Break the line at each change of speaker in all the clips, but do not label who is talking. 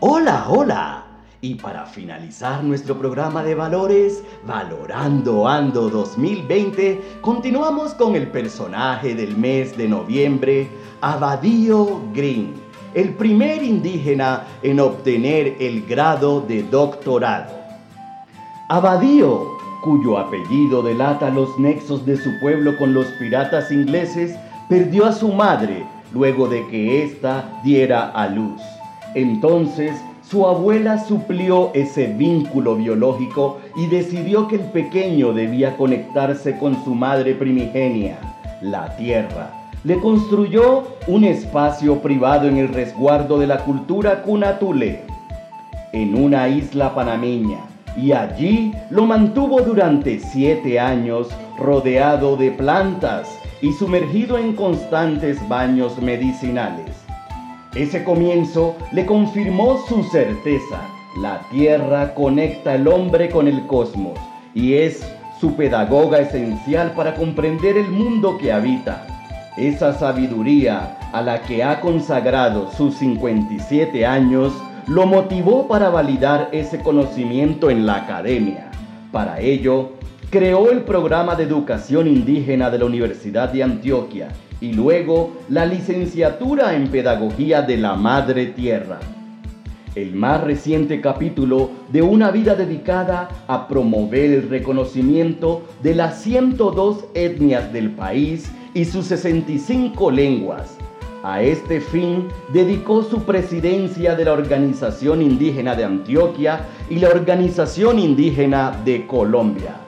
Hola, hola. Y para finalizar nuestro programa de valores, Valorando Ando 2020, continuamos con el personaje del mes de noviembre, Abadío Green, el primer indígena en obtener el grado de doctorado. Abadío, cuyo apellido delata los nexos de su pueblo con los piratas ingleses, perdió a su madre luego de que ésta diera a luz. Entonces su abuela suplió ese vínculo biológico y decidió que el pequeño debía conectarse con su madre primigenia, la tierra. Le construyó un espacio privado en el resguardo de la cultura Cunatule, en una isla panameña, y allí lo mantuvo durante siete años rodeado de plantas y sumergido en constantes baños medicinales. Ese comienzo le confirmó su certeza. La Tierra conecta al hombre con el cosmos y es su pedagoga esencial para comprender el mundo que habita. Esa sabiduría a la que ha consagrado sus 57 años lo motivó para validar ese conocimiento en la academia. Para ello, creó el programa de educación indígena de la Universidad de Antioquia y luego la licenciatura en Pedagogía de la Madre Tierra. El más reciente capítulo de una vida dedicada a promover el reconocimiento de las 102 etnias del país y sus 65 lenguas. A este fin dedicó su presidencia de la Organización Indígena de Antioquia y la Organización Indígena de Colombia.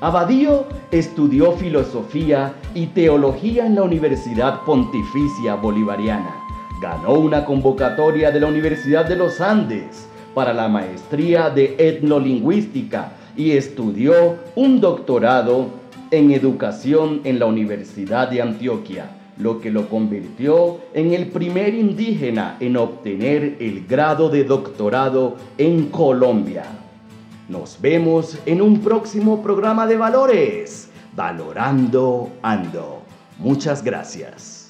Abadío estudió filosofía y teología en la Universidad Pontificia Bolivariana. Ganó una convocatoria de la Universidad de los Andes para la maestría de etnolingüística y estudió un doctorado en educación en la Universidad de Antioquia, lo que lo convirtió en el primer indígena en obtener el grado de doctorado en Colombia. Nos vemos en un próximo programa de valores. Valorando Ando. Muchas gracias.